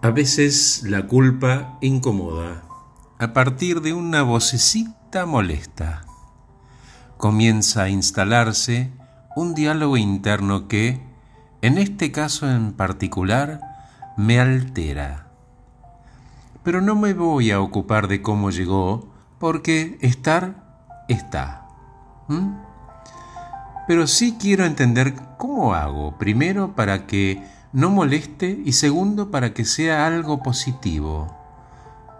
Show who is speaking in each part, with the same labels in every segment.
Speaker 1: A veces la culpa incomoda. A partir de una vocecita molesta, comienza a instalarse un diálogo interno que, en este caso en particular, me altera. Pero no me voy a ocupar de cómo llegó, porque estar está. Pero sí quiero entender cómo hago, primero para que no moleste y segundo para que sea algo positivo,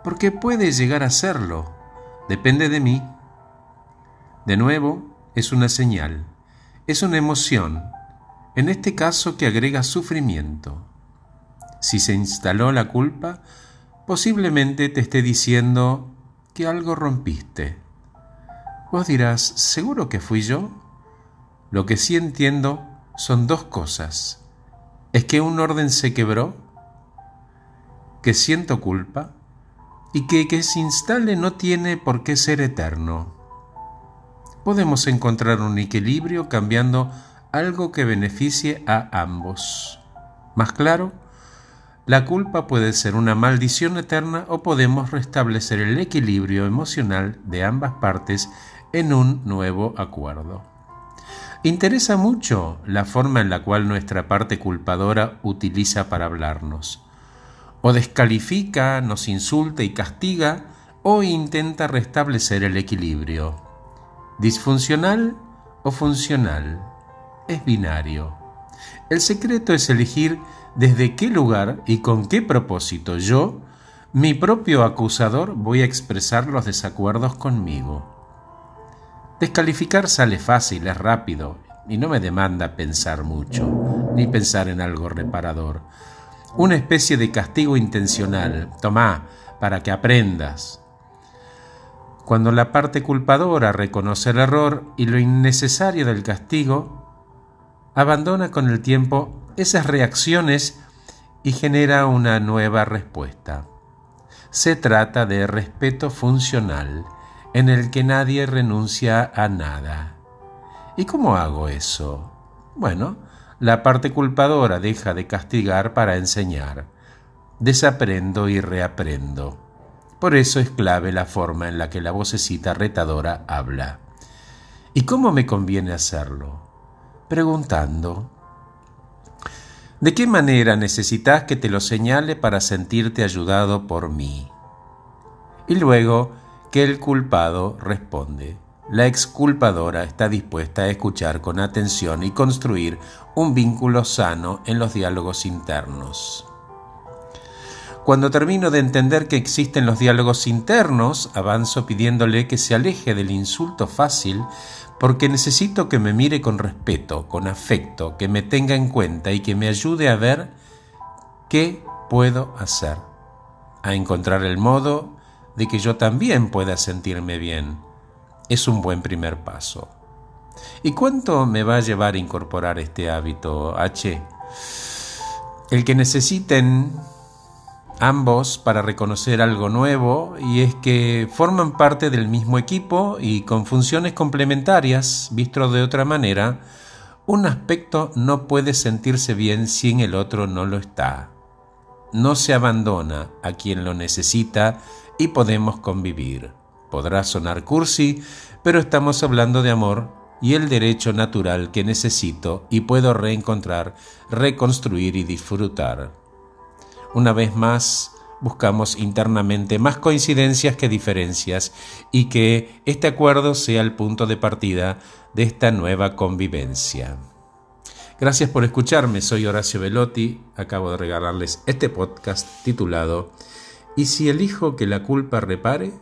Speaker 1: porque puede llegar a serlo, depende de mí. De nuevo, es una señal, es una emoción, en este caso que agrega sufrimiento. Si se instaló la culpa, posiblemente te esté diciendo que algo rompiste. Vos dirás, ¿seguro que fui yo? Lo que sí entiendo son dos cosas. ¿Es que un orden se quebró? ¿Que siento culpa? Y que que se instale no tiene por qué ser eterno. Podemos encontrar un equilibrio cambiando algo que beneficie a ambos. Más claro, la culpa puede ser una maldición eterna o podemos restablecer el equilibrio emocional de ambas partes en un nuevo acuerdo. Interesa mucho la forma en la cual nuestra parte culpadora utiliza para hablarnos. O descalifica, nos insulta y castiga, o intenta restablecer el equilibrio. Disfuncional o funcional. Es binario. El secreto es elegir desde qué lugar y con qué propósito yo, mi propio acusador, voy a expresar los desacuerdos conmigo. Descalificar sale fácil, es rápido y no me demanda pensar mucho, ni pensar en algo reparador. Una especie de castigo intencional, tomá, para que aprendas. Cuando la parte culpadora reconoce el error y lo innecesario del castigo, abandona con el tiempo esas reacciones y genera una nueva respuesta. Se trata de respeto funcional en el que nadie renuncia a nada. ¿Y cómo hago eso? Bueno, la parte culpadora deja de castigar para enseñar. Desaprendo y reaprendo. Por eso es clave la forma en la que la vocecita retadora habla. ¿Y cómo me conviene hacerlo? Preguntando. ¿De qué manera necesitas que te lo señale para sentirte ayudado por mí? Y luego que el culpado responde. La exculpadora está dispuesta a escuchar con atención y construir un vínculo sano en los diálogos internos. Cuando termino de entender que existen los diálogos internos, avanzo pidiéndole que se aleje del insulto fácil porque necesito que me mire con respeto, con afecto, que me tenga en cuenta y que me ayude a ver qué puedo hacer, a encontrar el modo de que yo también pueda sentirme bien. Es un buen primer paso. ¿Y cuánto me va a llevar a incorporar este hábito, H? El que necesiten ambos para reconocer algo nuevo y es que forman parte del mismo equipo y con funciones complementarias, visto de otra manera, un aspecto no puede sentirse bien si el otro no lo está. No se abandona a quien lo necesita y podemos convivir. Podrá sonar cursi, pero estamos hablando de amor y el derecho natural que necesito y puedo reencontrar, reconstruir y disfrutar. Una vez más, buscamos internamente más coincidencias que diferencias y que este acuerdo sea el punto de partida de esta nueva convivencia. Gracias por escucharme, soy Horacio Velotti, acabo de regalarles este podcast titulado ¿Y si elijo que la culpa repare?